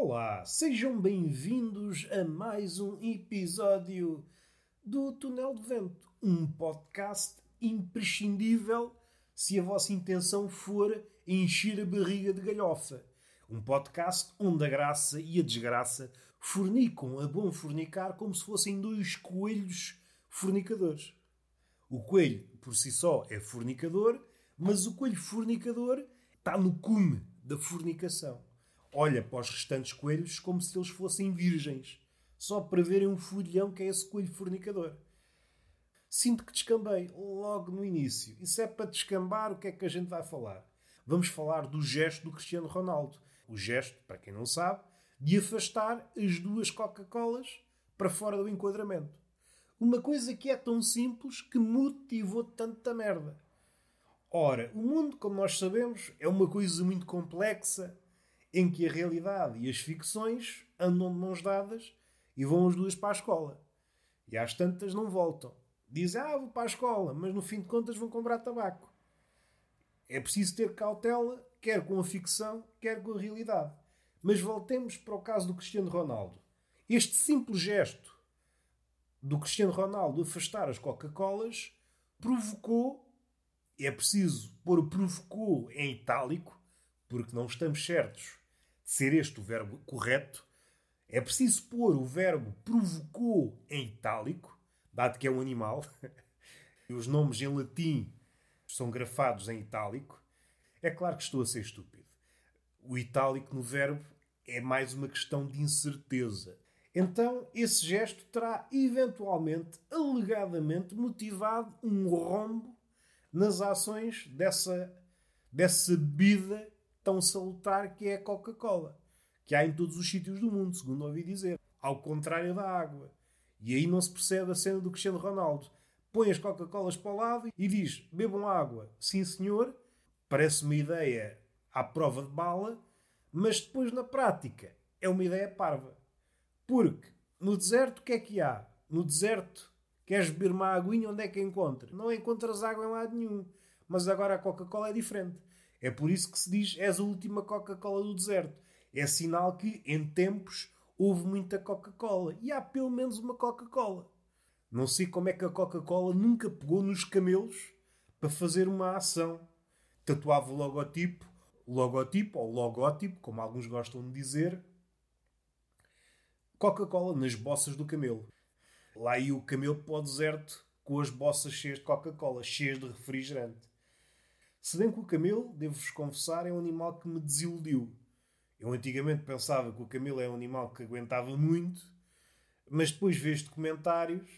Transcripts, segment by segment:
Olá, sejam bem-vindos a mais um episódio do Túnel de Vento, um podcast imprescindível se a vossa intenção for encher a barriga de galhofa. Um podcast onde a graça e a desgraça fornicam a bom fornicar como se fossem dois coelhos fornicadores. O coelho, por si só, é fornicador, mas o coelho fornicador está no cume da fornicação olha para os restantes coelhos como se eles fossem virgens, só para verem um folhão que é esse coelho fornicador. Sinto que descambei logo no início. Isso é para descambar o que é que a gente vai falar. Vamos falar do gesto do Cristiano Ronaldo. O gesto, para quem não sabe, de afastar as duas Coca-Colas para fora do enquadramento. Uma coisa que é tão simples que motivou tanta merda. Ora, o mundo, como nós sabemos, é uma coisa muito complexa em que a realidade e as ficções andam de mãos dadas e vão as duas para a escola. E às tantas não voltam. Dizem, ah, vou para a escola, mas no fim de contas vão comprar tabaco. É preciso ter cautela, quer com a ficção, quer com a realidade. Mas voltemos para o caso do Cristiano Ronaldo. Este simples gesto do Cristiano Ronaldo afastar as Coca-Colas provocou, é preciso pôr provocou em itálico, porque não estamos certos ser este o verbo correto, é preciso pôr o verbo provocou em itálico, dado que é um animal, e os nomes em latim são grafados em itálico. É claro que estou a ser estúpido. O itálico no verbo é mais uma questão de incerteza. Então, esse gesto terá eventualmente, alegadamente, motivado um rombo nas ações dessa, dessa bebida tão salutar que é a Coca-Cola, que há em todos os sítios do mundo, segundo ouvi dizer, ao contrário da água. E aí não se percebe a cena do Cristiano Ronaldo. Põe as Coca-Colas para o lado e diz: bebam água. Sim, senhor. Parece uma ideia à prova de bala, mas depois na prática é uma ideia parva. Porque no deserto o que é que há? No deserto queres beber uma aguinha, onde é que encontras? Não encontras água em lado nenhum. Mas agora a Coca-Cola é diferente. É por isso que se diz és a última Coca-Cola do deserto. É sinal que, em tempos, houve muita Coca-Cola. E há pelo menos uma Coca-Cola. Não sei como é que a Coca-Cola nunca pegou nos camelos para fazer uma ação. Tatuava o logotipo, logotipo ou logótipo, como alguns gostam de dizer, Coca-Cola nas bossas do camelo. Lá ia o camelo para o deserto com as bossas cheias de Coca-Cola, cheias de refrigerante. Se bem que o camelo, devo-vos confessar, é um animal que me desiludiu. Eu antigamente pensava que o camelo é um animal que aguentava muito, mas depois vejo documentários,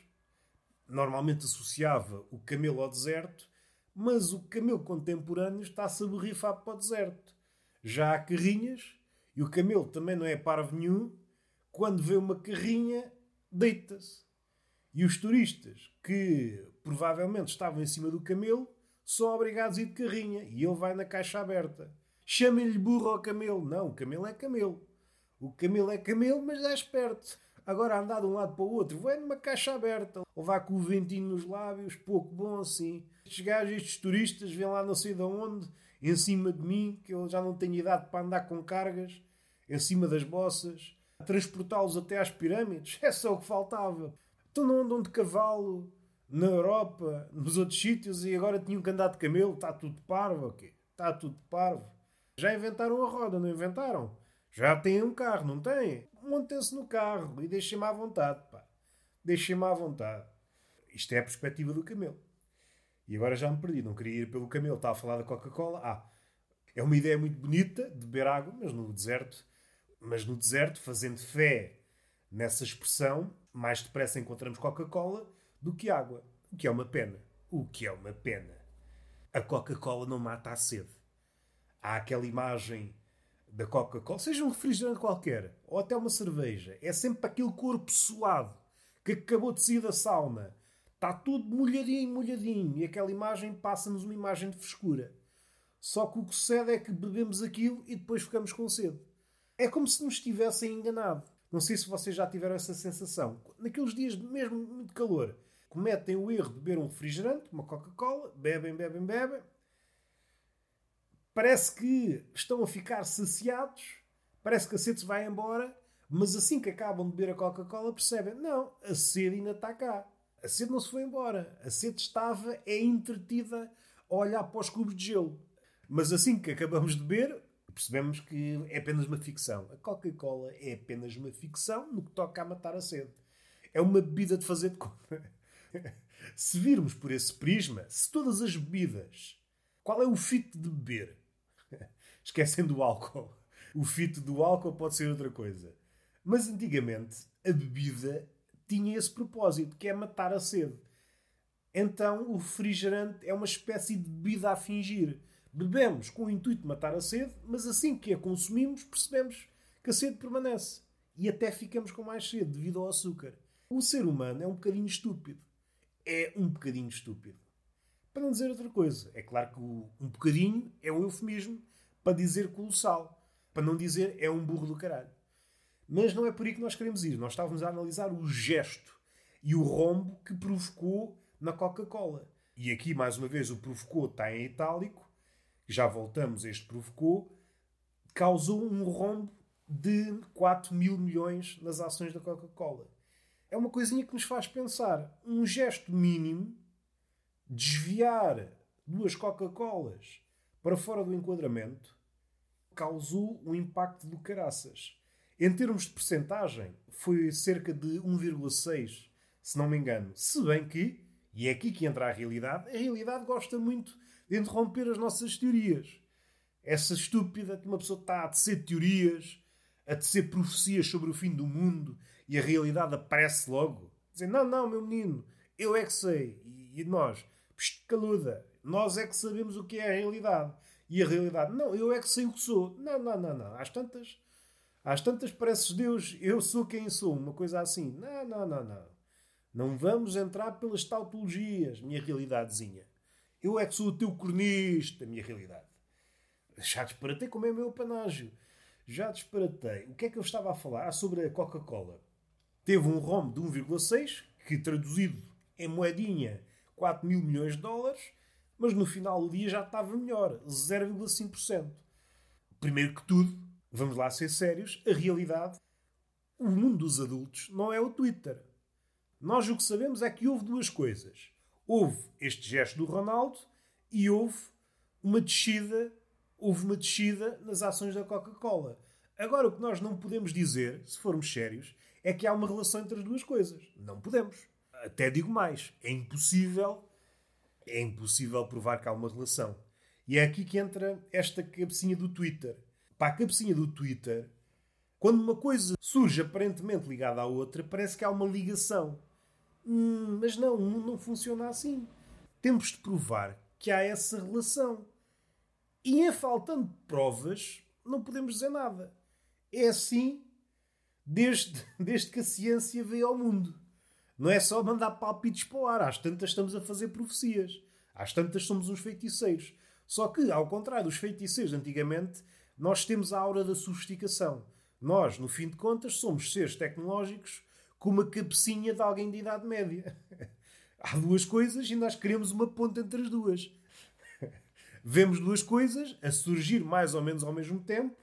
normalmente associava o camelo ao deserto, mas o camelo contemporâneo está-se a borrifar para o deserto. Já há carrinhas, e o camelo também não é parvo nenhum, quando vê uma carrinha, deita-se. E os turistas que provavelmente estavam em cima do camelo são obrigados a ir de carrinha e ele vai na caixa aberta. Chamem-lhe burro ao camelo. Não, o camelo é camelo. O camelo é camelo, mas é esperto. Agora andar de um lado para o outro, vai numa caixa aberta, levar com o ventinho nos lábios, pouco bom assim. Estes gajos, estes turistas, vêm lá não sei de onde, em cima de mim, que eu já não tenho idade para andar com cargas, em cima das bossas, transportá-los até às pirâmides. É só o que faltava. Então não andam de cavalo, na Europa, nos outros sítios, e agora tinham que andar de camelo. Está tudo parvo, ok? Está tudo parvo. Já inventaram a roda, não inventaram? Já têm um carro, não têm? Montem-se no carro e deixem-me à vontade, pá. Deixem-me à vontade. Isto é a perspectiva do camelo. E agora já me perdi, não queria ir pelo camelo. Estava a falar da Coca-Cola. Ah, é uma ideia muito bonita de beber água, mas no deserto. Mas no deserto, fazendo fé nessa expressão, mais depressa encontramos Coca-Cola do que água. O que é uma pena. O que é uma pena. A Coca-Cola não mata a sede. Há aquela imagem da Coca-Cola, seja um refrigerante qualquer, ou até uma cerveja, é sempre aquele corpo suado que acabou de sair da sauna. Está tudo molhadinho, molhadinho. E aquela imagem passa-nos uma imagem de frescura. Só que o que sucede é que bebemos aquilo e depois ficamos com sede. É como se nos tivessem enganado. Não sei se vocês já tiveram essa sensação. Naqueles dias mesmo muito calor, cometem o erro de beber um refrigerante, uma Coca-Cola, bebem, bebem, bebem. Parece que estão a ficar saciados, Parece que a sede se vai embora, mas assim que acabam de beber a Coca-Cola percebem, não, a sede ainda está cá. A sede não se foi embora. A sede estava, é entretida a olhar para os cubos de gelo. Mas assim que acabamos de beber, percebemos que é apenas uma ficção. A Coca-Cola é apenas uma ficção no que toca a matar a sede. É uma bebida de fazer de conta. se virmos por esse prisma, se todas as bebidas. Qual é o fito de beber? Esquecendo o álcool. O fito do álcool pode ser outra coisa. Mas antigamente a bebida tinha esse propósito, que é matar a sede. Então o refrigerante é uma espécie de bebida a fingir. Bebemos com o intuito de matar a sede, mas assim que a consumimos, percebemos que a sede permanece. E até ficamos com mais sede devido ao açúcar. O ser humano é um bocadinho estúpido. É um bocadinho estúpido. Para não dizer outra coisa. É claro que o um bocadinho é um eufemismo para dizer colossal. Para não dizer é um burro do caralho. Mas não é por aí que nós queremos ir. Nós estávamos a analisar o gesto e o rombo que provocou na Coca-Cola. E aqui, mais uma vez, o provocou está em itálico. Já voltamos a este provocou. Causou um rombo de 4 mil milhões nas ações da Coca-Cola. É uma coisinha que nos faz pensar. Um gesto mínimo, desviar duas Coca-Colas para fora do enquadramento, causou um impacto do caraças. Em termos de percentagem, foi cerca de 1,6, se não me engano. Se bem que, e é aqui que entra a realidade, a realidade gosta muito de interromper as nossas teorias. Essa estúpida que uma pessoa está a tecer teorias, a tecer profecias sobre o fim do mundo e a realidade aparece logo. Dizem, não, não, meu menino, eu é que sei. E, nós, psh, caluda, nós é que sabemos o que é a realidade. E a realidade, não, eu é que sei o que sou. Não, não, não, não. Às tantas às tantas pareces Deus, eu sou quem sou, uma coisa assim. Não, não, não, não. Não vamos entrar pelas tautologias, minha realidadezinha. Eu é que sou o teu cronista, minha realidade. Já disparatei como é o meu panágio. Já disparatei. O que é que eu estava a falar? Ah, sobre a Coca-Cola. Teve um ROM de 1,6, que traduzido em moedinha 4 mil milhões de dólares, mas no final do dia já estava melhor, 0,5%. Primeiro que tudo, vamos lá ser sérios, a realidade, o mundo dos adultos não é o Twitter. Nós o que sabemos é que houve duas coisas. Houve este gesto do Ronaldo e houve uma descida, houve uma descida nas ações da Coca-Cola. Agora o que nós não podemos dizer, se formos sérios, é que há uma relação entre as duas coisas. Não podemos. Até digo mais, é impossível, é impossível provar que há uma relação. E é aqui que entra esta cabecinha do Twitter para a cabecinha do Twitter, quando uma coisa surge aparentemente ligada à outra, parece que há uma ligação. Hum, mas não, não funciona assim. Temos de provar que há essa relação. E em faltando provas, não podemos dizer nada. É assim desde, desde que a ciência veio ao mundo. Não é só mandar palpites para o ar. Às tantas estamos a fazer profecias. Às tantas somos uns feiticeiros. Só que, ao contrário dos feiticeiros antigamente, nós temos a aura da sofisticação. Nós, no fim de contas, somos seres tecnológicos com uma cabecinha de alguém de idade média. Há duas coisas e nós queremos uma ponta entre as duas. Vemos duas coisas a surgir mais ou menos ao mesmo tempo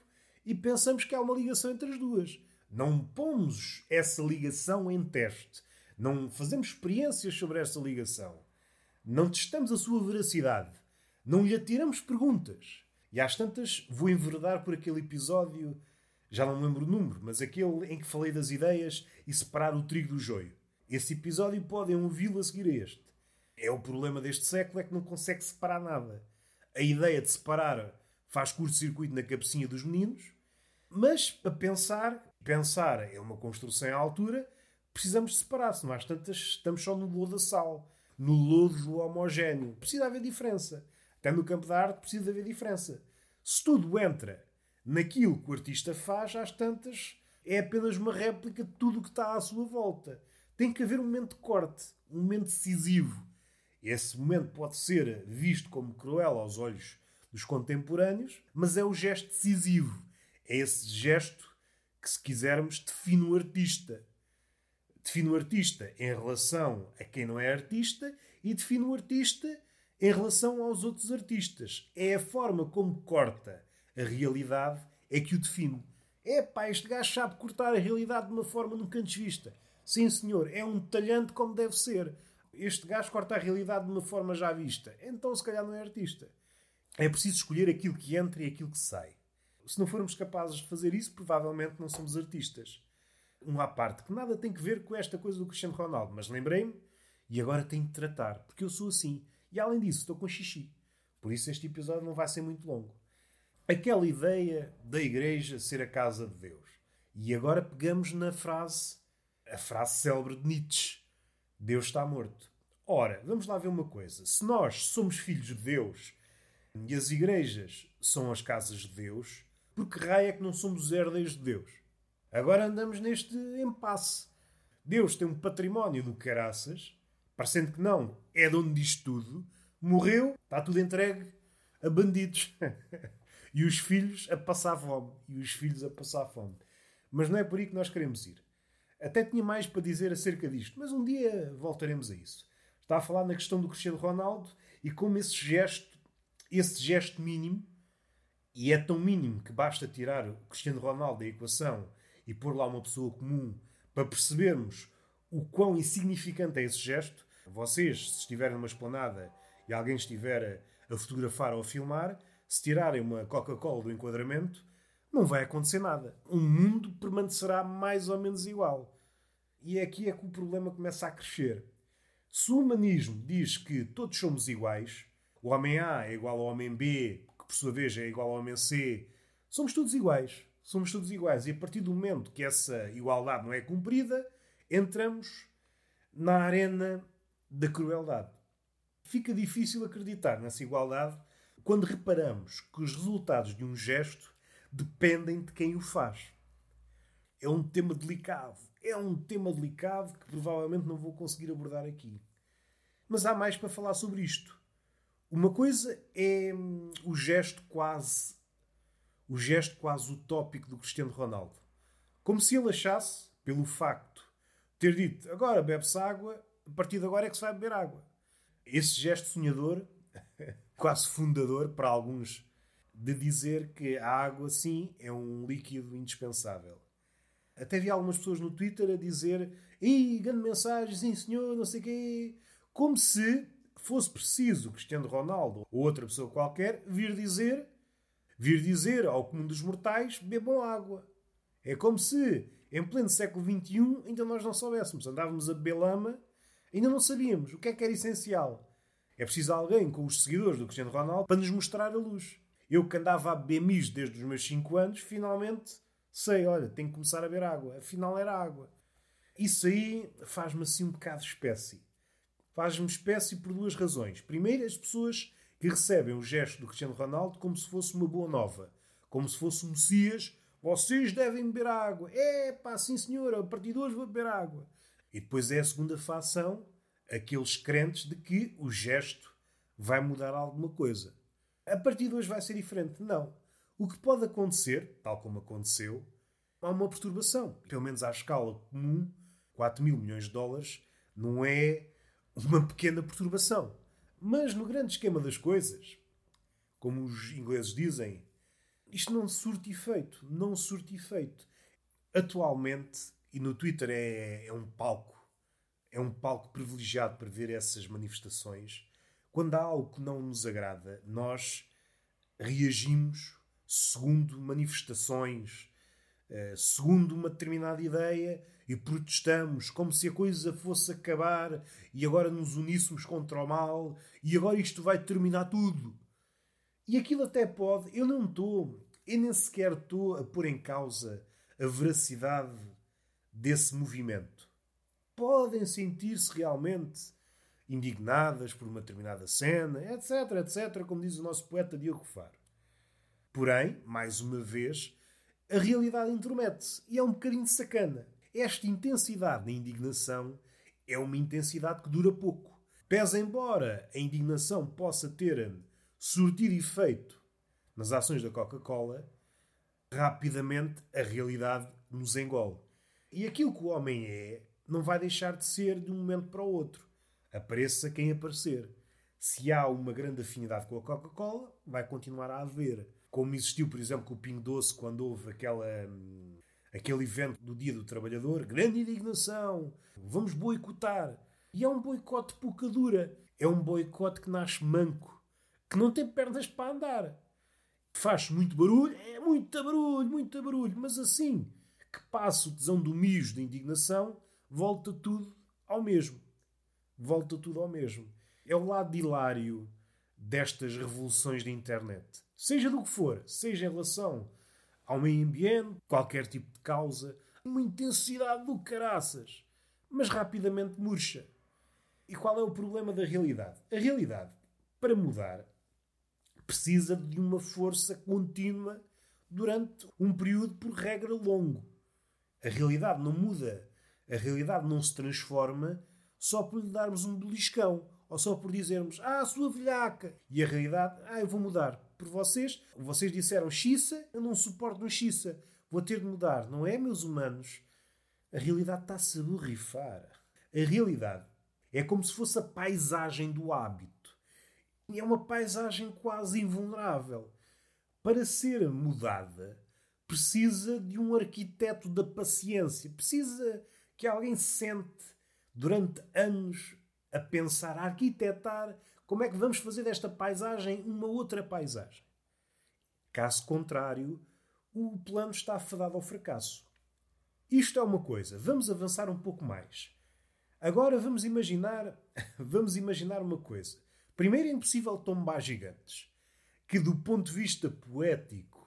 e pensamos que há uma ligação entre as duas. Não pomos essa ligação em teste. Não fazemos experiências sobre essa ligação. Não testamos a sua veracidade. Não lhe atiramos perguntas. E às tantas vou enverdar por aquele episódio, já não me lembro o número, mas aquele em que falei das ideias e separar o trigo do joio. Esse episódio podem ouvi-lo a seguir a este. É o problema deste século é que não consegue separar nada. A ideia de separar faz curto-circuito na cabecinha dos meninos, mas para pensar, pensar é uma construção à altura, precisamos separar, senão às tantas estamos só no lodo da sal, no lodo homogéneo. Precisa haver diferença. Até no campo da arte precisa haver diferença. Se tudo entra naquilo que o artista faz, às tantas, é apenas uma réplica de tudo o que está à sua volta. Tem que haver um momento de corte, um momento decisivo. Esse momento pode ser visto como cruel aos olhos dos contemporâneos, mas é o gesto decisivo. É esse gesto que, se quisermos, define o artista. Define o artista em relação a quem não é artista e define o artista em relação aos outros artistas. É a forma como corta a realidade é que o define. É pá, este gajo sabe cortar a realidade de uma forma nunca antes vista. Sim, senhor, é um talhante como deve ser. Este gajo corta a realidade de uma forma já vista. Então, se calhar, não é artista. É preciso escolher aquilo que entra e aquilo que sai. Se não formos capazes de fazer isso, provavelmente não somos artistas. Um à parte, que nada tem que ver com esta coisa do Cristiano Ronaldo, mas lembrei-me e agora tenho de tratar, porque eu sou assim. E além disso, estou com xixi. Por isso este episódio não vai ser muito longo. Aquela ideia da igreja ser a casa de Deus. E agora pegamos na frase, a frase célebre de Nietzsche: Deus está morto. Ora, vamos lá ver uma coisa. Se nós somos filhos de Deus e as igrejas são as casas de Deus, por que raio é que não somos herdeiros de Deus? Agora andamos neste impasse. Deus tem um património do caraças, parecendo que não, é dono disto tudo, morreu, está tudo entregue a bandidos. e os filhos a passar fome. E os filhos a passar fome. Mas não é por aí que nós queremos ir. Até tinha mais para dizer acerca disto, mas um dia voltaremos a isso. Está a falar na questão do Cristiano Ronaldo e como esse gesto, esse gesto mínimo, e é tão mínimo que basta tirar o Cristiano Ronaldo da equação e pôr lá uma pessoa comum para percebermos o quão insignificante é esse gesto. Vocês, se estiverem numa esplanada e alguém estiver a fotografar ou a filmar, se tirarem uma Coca-Cola do enquadramento, não vai acontecer nada. O mundo permanecerá mais ou menos igual. E é aqui é que o problema começa a crescer. Se o humanismo diz que todos somos iguais, o homem A é igual ao homem B, por sua vez é igual ao homem C, somos todos iguais. Somos todos iguais. E a partir do momento que essa igualdade não é cumprida, entramos na arena da crueldade. Fica difícil acreditar nessa igualdade quando reparamos que os resultados de um gesto dependem de quem o faz. É um tema delicado. É um tema delicado que provavelmente não vou conseguir abordar aqui. Mas há mais para falar sobre isto. Uma coisa é hum, o gesto quase o gesto quase utópico do Cristiano Ronaldo. Como se ele achasse, pelo facto de ter dito agora bebe-se água, a partir de agora é que se vai beber água. Esse gesto sonhador, quase fundador para alguns, de dizer que a água, sim, é um líquido indispensável. Até vi algumas pessoas no Twitter a dizer Ih, grande mensagem, sim senhor, não sei o quê. Como se fosse preciso Cristiano Ronaldo ou outra pessoa qualquer vir dizer vir dizer ao comum dos mortais bebam água. É como se, em pleno século XXI, ainda nós não soubéssemos. Andávamos a beber lama, ainda não sabíamos o que é que era essencial. É preciso alguém com os seguidores do Cristiano Ronaldo para nos mostrar a luz. Eu que andava a beber mijo desde os meus 5 anos, finalmente sei, olha, tenho que começar a beber água. Afinal era água. Isso aí faz-me assim um bocado espécie. Faz-me espécie por duas razões. Primeiro, as pessoas que recebem o gesto do Cristiano Ronaldo como se fosse uma boa nova, como se fosse um Messias. Vocês devem beber água. É pá, sim senhor, a partir de hoje vou beber água. E depois é a segunda facção, aqueles crentes de que o gesto vai mudar alguma coisa. A partir de hoje vai ser diferente. Não. O que pode acontecer, tal como aconteceu, há uma perturbação. Pelo menos à escala comum, 4 mil milhões de dólares não é uma pequena perturbação. Mas no grande esquema das coisas, como os ingleses dizem, isto não surte efeito. Não surte efeito. Atualmente, e no Twitter é, é um palco, é um palco privilegiado para ver essas manifestações. Quando há algo que não nos agrada, nós reagimos segundo manifestações, segundo uma determinada ideia e protestamos como se a coisa fosse acabar e agora nos uníssemos contra o mal e agora isto vai terminar tudo. E aquilo até pode, eu não estou, eu nem sequer estou a pôr em causa a veracidade desse movimento. Podem sentir-se realmente indignadas por uma determinada cena, etc, etc, como diz o nosso poeta Diogo Faro. Porém, mais uma vez, a realidade intromete-se e é um bocadinho sacana. Esta intensidade da indignação é uma intensidade que dura pouco. Pese embora a indignação possa ter surtido efeito nas ações da Coca-Cola, rapidamente a realidade nos engole. E aquilo que o homem é não vai deixar de ser de um momento para o outro. Apareça quem aparecer. Se há uma grande afinidade com a Coca-Cola, vai continuar a haver. Como existiu, por exemplo, com o Pingo Doce, quando houve aquela, hum, aquele evento do Dia do Trabalhador, grande indignação, vamos boicotar. E é um boicote pouca dura. É um boicote que nasce manco, que não tem pernas para andar. Faz muito barulho, é muito barulho, muito barulho, mas assim que passa o tesão do mijo da indignação, volta tudo ao mesmo. Volta tudo ao mesmo. É o lado hilário destas revoluções da internet. Seja do que for, seja em relação ao meio ambiente, qualquer tipo de causa, uma intensidade do caraças, mas rapidamente murcha. E qual é o problema da realidade? A realidade, para mudar, precisa de uma força contínua durante um período, por regra, longo. A realidade não muda. A realidade não se transforma só por lhe darmos um beliscão ou só por dizermos ah, sua velhaca. E a realidade, ah, eu vou mudar por vocês. Vocês disseram xissa, eu não suporto um xissa. Vou ter de mudar. Não é, meus humanos? A realidade está-se a borrifar. A realidade é como se fosse a paisagem do hábito. E é uma paisagem quase invulnerável. Para ser mudada, precisa de um arquiteto da paciência. Precisa que alguém sente durante anos a pensar, a arquitetar como é que vamos fazer desta paisagem uma outra paisagem. Caso contrário, o plano está afadado ao fracasso. Isto é uma coisa. Vamos avançar um pouco mais. Agora vamos imaginar, vamos imaginar uma coisa. Primeiro é impossível tombar gigantes, que do ponto de vista poético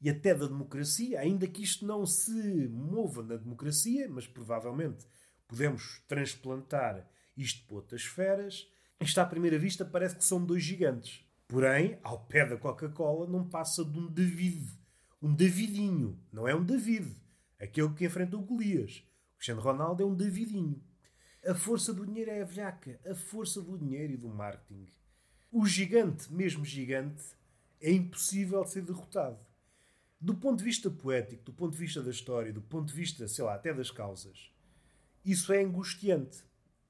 e até da democracia, ainda que isto não se mova na democracia, mas provavelmente podemos transplantar isto para outras esferas. Isto à primeira vista parece que são dois gigantes. Porém, ao pé da Coca-Cola não passa de um David. Um Davidinho. Não é um David. Aquele que enfrenta o Golias. O Cristiano Ronaldo é um Davidinho. A força do dinheiro é a velhaca. A força do dinheiro e do marketing. O gigante, mesmo gigante, é impossível de ser derrotado. Do ponto de vista poético, do ponto de vista da história, do ponto de vista, sei lá, até das causas, isso é angustiante.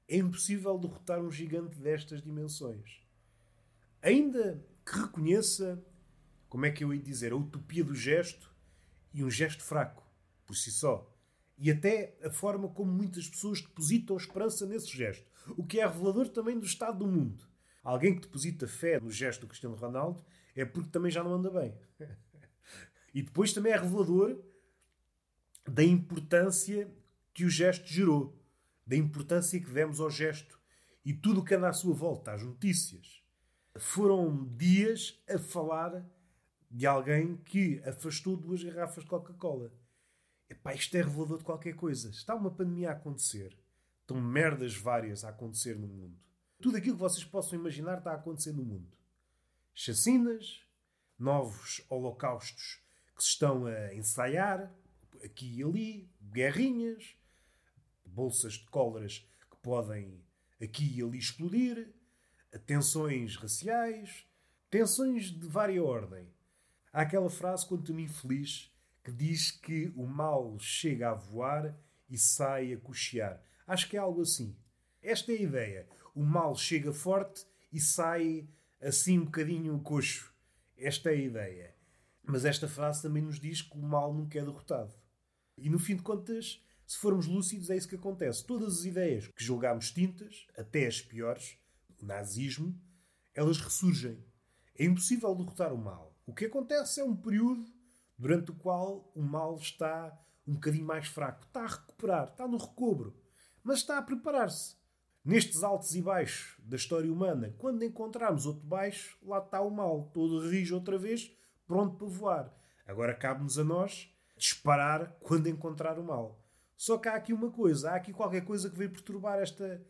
É impossível derrotar um gigante destas dimensões. Ainda que reconheça, como é que eu ia dizer, a utopia do gesto e um gesto fraco, por si só. E até a forma como muitas pessoas depositam esperança nesse gesto. O que é revelador também do estado do mundo. Alguém que deposita fé no gesto do Cristiano Ronaldo é porque também já não anda bem. e depois também é revelador da importância que o gesto gerou, da importância que demos ao gesto e tudo o que anda à sua volta, as notícias. Foram dias a falar de alguém que afastou duas garrafas de Coca-Cola. Epá, isto é revelador de qualquer coisa. Está uma pandemia a acontecer. Estão merdas várias a acontecer no mundo. Tudo aquilo que vocês possam imaginar está a acontecer no mundo. Chacinas, novos holocaustos que se estão a ensaiar, aqui e ali, guerrinhas, bolsas de cóleras que podem aqui e ali explodir, tensões raciais, tensões de vária ordem. Há aquela frase quanto me infeliz que diz que o mal chega a voar e sai a cochear. Acho que é algo assim. Esta é a ideia. O mal chega forte e sai assim um bocadinho coxo. Esta é a ideia. Mas esta frase também nos diz que o mal nunca é derrotado. E no fim de contas, se formos lúcidos, é isso que acontece. Todas as ideias que julgámos tintas, até as piores, o nazismo, elas ressurgem. É impossível derrotar o mal. O que acontece é um período durante o qual o mal está um bocadinho mais fraco. Está a recuperar, está no recobro, mas está a preparar-se. Nestes altos e baixos da história humana, quando encontrarmos outro baixo, lá está o mal, todo rijo outra vez, pronto para voar. Agora cabe-nos a nós disparar quando encontrar o mal. Só que há aqui uma coisa, há aqui qualquer coisa que veio perturbar esta,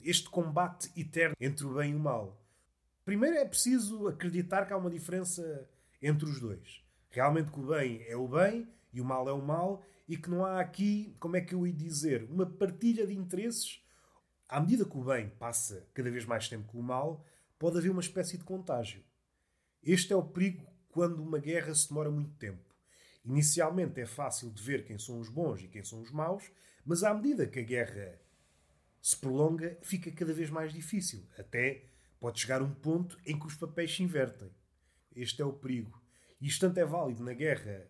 este combate eterno entre o bem e o mal. Primeiro é preciso acreditar que há uma diferença entre os dois. Realmente que o bem é o bem e o mal é o mal e que não há aqui, como é que eu ia dizer, uma partilha de interesses. À medida que o bem passa cada vez mais tempo com o mal, pode haver uma espécie de contágio. Este é o perigo quando uma guerra se demora muito tempo. Inicialmente é fácil de ver quem são os bons e quem são os maus, mas à medida que a guerra se prolonga, fica cada vez mais difícil. Até pode chegar um ponto em que os papéis se invertem. Este é o perigo. Isto tanto é válido na guerra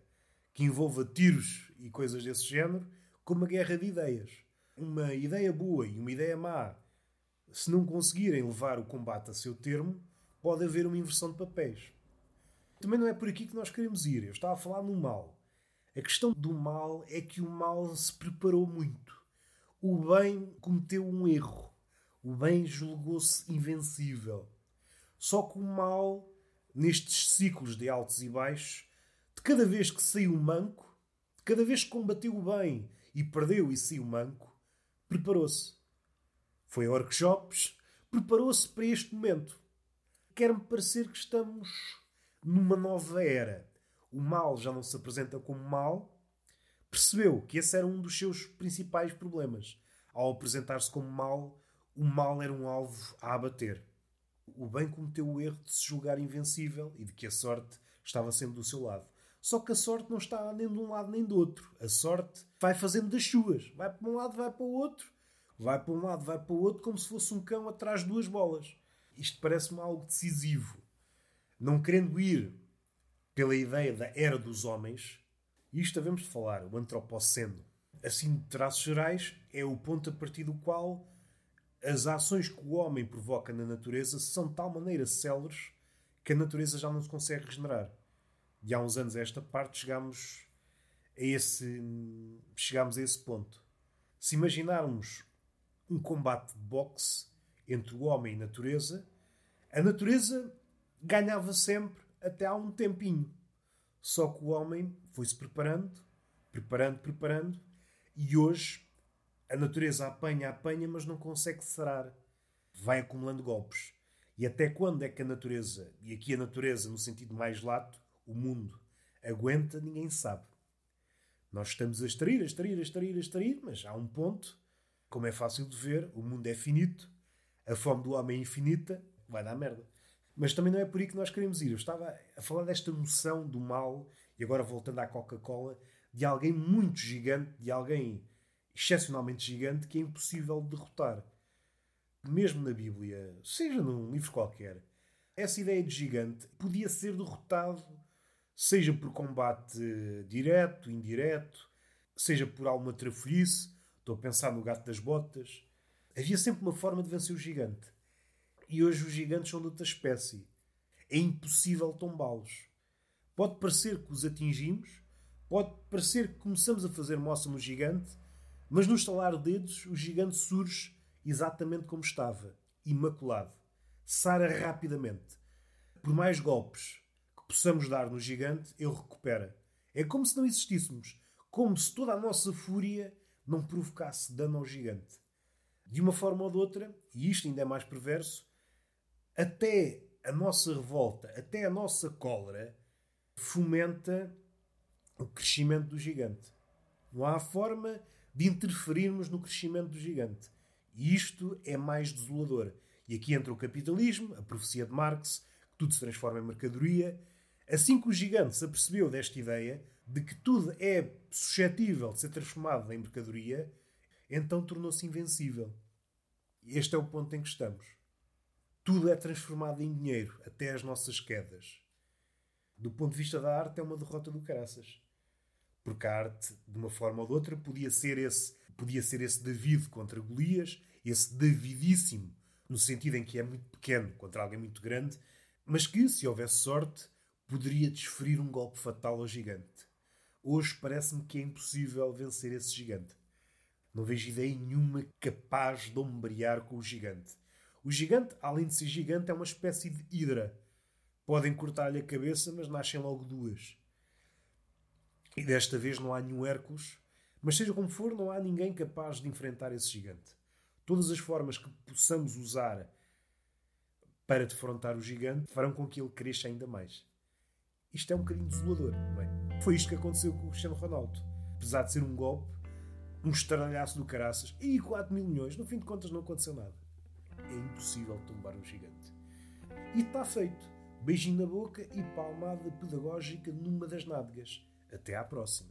que envolva tiros e coisas desse género, como a guerra de ideias. Uma ideia boa e uma ideia má, se não conseguirem levar o combate a seu termo, pode haver uma inversão de papéis. Também não é por aqui que nós queremos ir. Eu estava a falar no mal. A questão do mal é que o mal se preparou muito. O bem cometeu um erro. O bem julgou-se invencível. Só que o mal, nestes ciclos de altos e baixos, de cada vez que saiu manco, de cada vez que combateu o bem e perdeu e saiu manco, preparou-se. Foi a workshops, preparou-se para este momento. Quer-me parecer que estamos numa nova era. O mal já não se apresenta como mal. Percebeu que esse era um dos seus principais problemas. Ao apresentar-se como mal, o mal era um alvo a abater. O bem cometeu o erro de se julgar invencível e de que a sorte estava sempre do seu lado. Só que a sorte não está nem de um lado nem do outro. A sorte vai fazendo das suas. Vai para um lado, vai para o outro. Vai para um lado, vai para o outro, como se fosse um cão atrás de duas bolas. Isto parece-me algo decisivo. Não querendo ir pela ideia da era dos homens, isto devemos de falar, o antropoceno. Assim, de traços gerais, é o ponto a partir do qual as ações que o homem provoca na natureza são de tal maneira céleres que a natureza já não se consegue regenerar. E há uns anos a esta parte chegamos a esse, chegamos a esse ponto. Se imaginarmos um combate de boxe entre o homem e a natureza, a natureza ganhava sempre até há um tempinho. Só que o homem foi-se preparando, preparando, preparando, e hoje a natureza apanha, apanha, mas não consegue sarar. Vai acumulando golpes. E até quando é que a natureza, e aqui a natureza no sentido mais lato, o mundo, aguenta, ninguém sabe. Nós estamos a extrair, a extrair, a extrair, a extrair, mas há um ponto, como é fácil de ver, o mundo é finito, a fome do homem é infinita, vai dar merda. Mas também não é por aí que nós queremos ir. Eu estava a falar desta noção do mal, e agora voltando à Coca-Cola, de alguém muito gigante, de alguém excepcionalmente gigante que é impossível de derrotar. Mesmo na Bíblia, seja num livro qualquer, essa ideia de gigante podia ser derrotado, seja por combate direto, indireto, seja por alguma trafolhice. Estou a pensar no gato das botas. Havia sempre uma forma de vencer o gigante. E hoje os gigantes são de outra espécie. É impossível tombá-los. Pode parecer que os atingimos, pode parecer que começamos a fazer moça no gigante, mas no estalar de dedos o gigante surge exatamente como estava, imaculado. Sara rapidamente. Por mais golpes que possamos dar no gigante, ele recupera. É como se não existíssemos, como se toda a nossa fúria não provocasse dano ao gigante. De uma forma ou de outra, e isto ainda é mais perverso, até a nossa revolta, até a nossa cólera, fomenta o crescimento do gigante. Não há forma de interferirmos no crescimento do gigante. E isto é mais desolador. E aqui entra o capitalismo, a profecia de Marx, que tudo se transforma em mercadoria. Assim que o gigante se apercebeu desta ideia de que tudo é suscetível de ser transformado em mercadoria, então tornou-se invencível. Este é o ponto em que estamos. Tudo é transformado em dinheiro, até as nossas quedas. Do ponto de vista da arte, é uma derrota do caraças. Porque a arte, de uma forma ou de outra, podia ser esse, podia ser esse David contra Golias, esse Davidíssimo, no sentido em que é muito pequeno contra alguém muito grande, mas que, se houvesse sorte, poderia desferir um golpe fatal ao gigante. Hoje parece-me que é impossível vencer esse gigante. Não vejo ideia nenhuma capaz de ombrear com o gigante. O gigante, além de ser gigante, é uma espécie de hidra. Podem cortar-lhe a cabeça, mas nascem logo duas. E desta vez não há nenhum Hércules, mas seja como for, não há ninguém capaz de enfrentar esse gigante. Todas as formas que possamos usar para defrontar o gigante farão com que ele cresça ainda mais. Isto é um bocadinho desolador, não é? Foi isto que aconteceu com o Cristiano Ronaldo. Apesar de ser um golpe, um estralhaço do caraças e 4 mil milhões, no fim de contas não aconteceu nada é impossível tombar um gigante. E está feito. Beijinho na boca e palmada pedagógica numa das nádegas. Até à próxima.